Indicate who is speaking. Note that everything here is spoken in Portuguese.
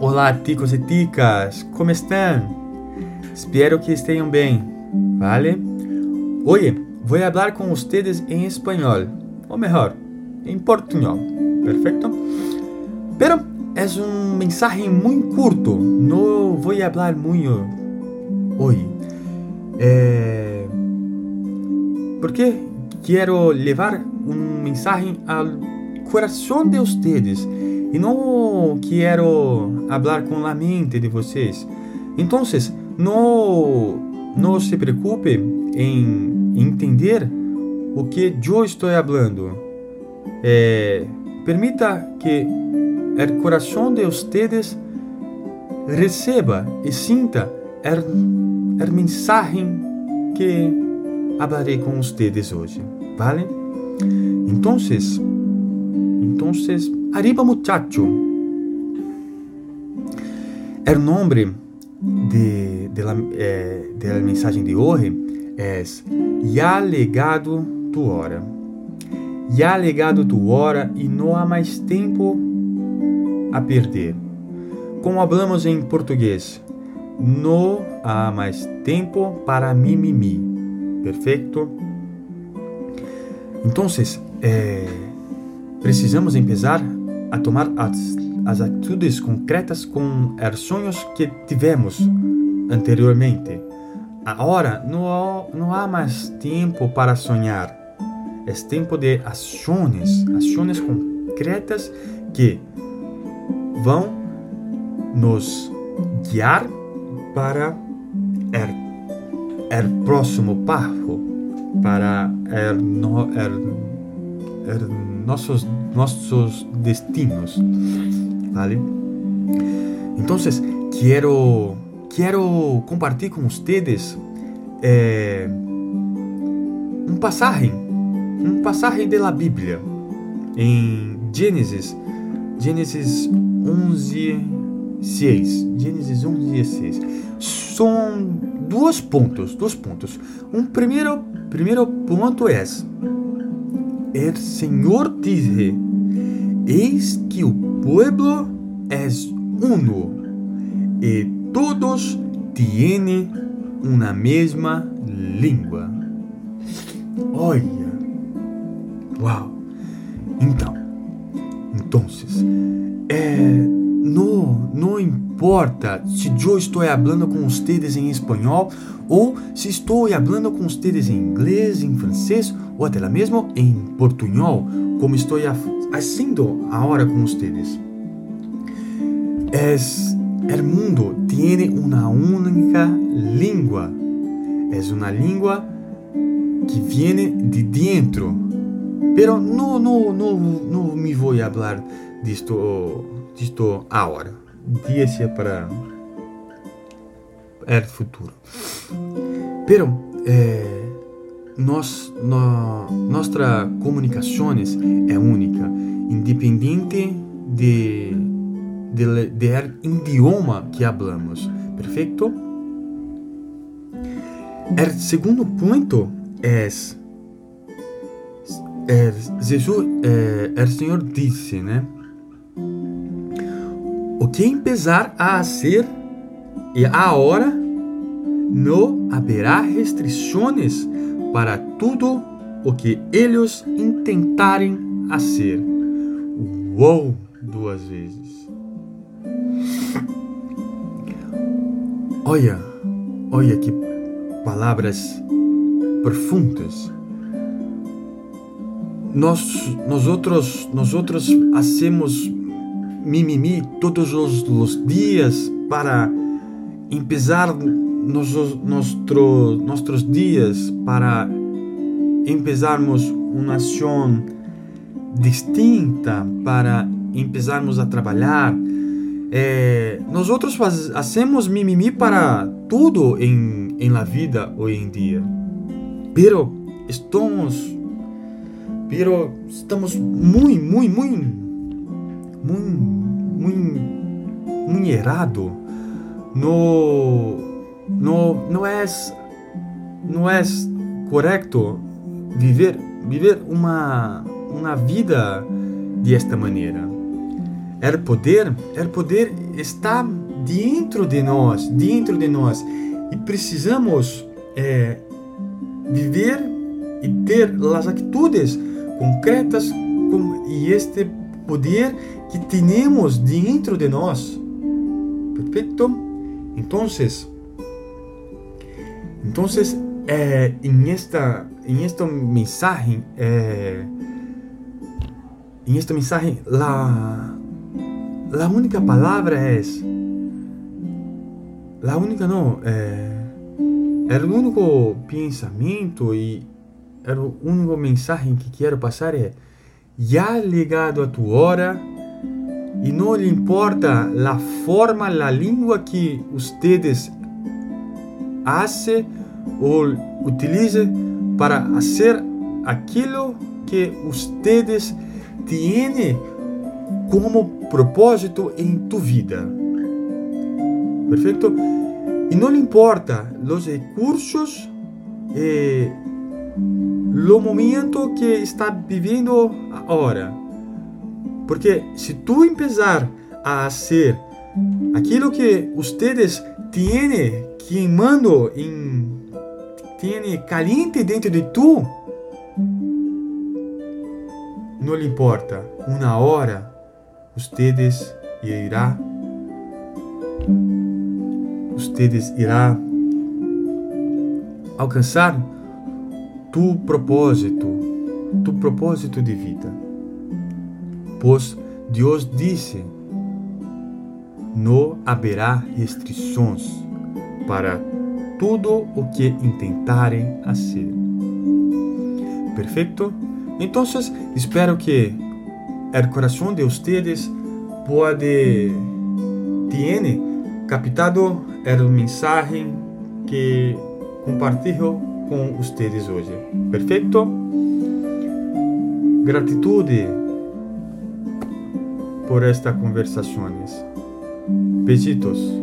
Speaker 1: Olá, ticos e ticas, como estão? Espero que estejam bem, ¿vale? Hoje vou falar com vocês em espanhol, ou melhor, em portunhol, perfeito? Pero é um mensagem muito curto, não vou falar muito hoje. É... Porque quero levar um mensagem ao coração de vocês e não quero falar com a mente de vocês. Então, não, não se preocupe em entender o que eu estou falando. É, permita que o coração de vocês receba e sinta a mensagem que falarei com vocês hoje, vale? Então, então, arriba muchacho. O nome de, de, la, eh, de la mensagem de hoje é Ya legado tu hora. Ya legado tu hora e não há mais tempo a perder. Como falamos em português, não há mais tempo para mimimi. Perfeito? Então, eh, precisamos empezar a tomar as, as atitudes concretas com os sonhos que tivemos anteriormente. Agora não, não há mais tempo para sonhar. É tempo de ações, ações concretas que vão nos guiar para o, o próximo passo, para o, o nossos nossos destinos, ¿vale? Entonces, quiero, quiero compartir con ustedes eh, un pasaje, un pasaje de la Biblia en Gênesis, Gênesis 11, 6. Gênesis 11, 6. São dois pontos, dois pontos. Um primeiro, primeiro ponto é el Señor dice, eis que o pueblo es uno e todos tienen una mesma língua. Olha, uau! Então, então, é, não, não importa se eu estou falando com vocês em espanhol ou se estou falando com vocês em inglês, em francês ou até mesmo em portunhol, como estou fazendo agora com vocês. Es, el mundo tiene una única língua. Es una língua que viene de dentro. Pero no, no, no, no me vou falar disto agora. Deixa para o futuro. Pero eh, nos, no, nossa comunicações é única, independente de, de, de idioma que hablamos. Perfeito? O segundo ponto é, é Jesus, é, o Senhor disse, né? O que empezar a ser e a hora não haverá restrições para tudo o que eles intentarem a ser. Uou! Duas vezes. Olha, olha que palavras profundas. Nós, nós outros, nós outros hacemos mimimi todos os, os dias para empezar nos, nuestro, nossos dias para empezarmos uma ação distinta, para empezarmos a trabalhar. Eh, nós outros fazemos mimimi para tudo em, em la vida hoje em dia. Pero estamos pero estamos muito, muito, muito muito errado no não, não é não é correto viver viver uma uma vida desta maneira. o poder, o poder está dentro de nós, dentro de nós. E precisamos é, viver e ter as atitudes concretas com, e este poder que temos dentro de nós. Perfeito? Então, então, eh, em esta, em esta mensagem, eh, em esta mensagem, la única palavra é la única não, é, o único pensamento e era o único mensagem que quero passar é já ligado a tua hora e não lhe importa a forma, a língua que vocês hace ou utilize para fazer aquilo que vocês têm como propósito em tu vida. Perfeito? E não lhe importa os recursos e o momento que está vivendo agora. Porque se tu empezar a fazer aquilo que vocês têm queimando em tiene caliente dentro de tu, não lhe importa, uma hora ustedes irá ustedes irá alcançar tu propósito, tu propósito de vida. Pois Deus disse: não haverá restrições para tudo o que intentarem fazer. Perfeito? Então, espero que o coração de vocês pode tiene captado a mensagem que compartilho com vocês hoje. Perfeito? Gratitude por estas conversações. Besitos.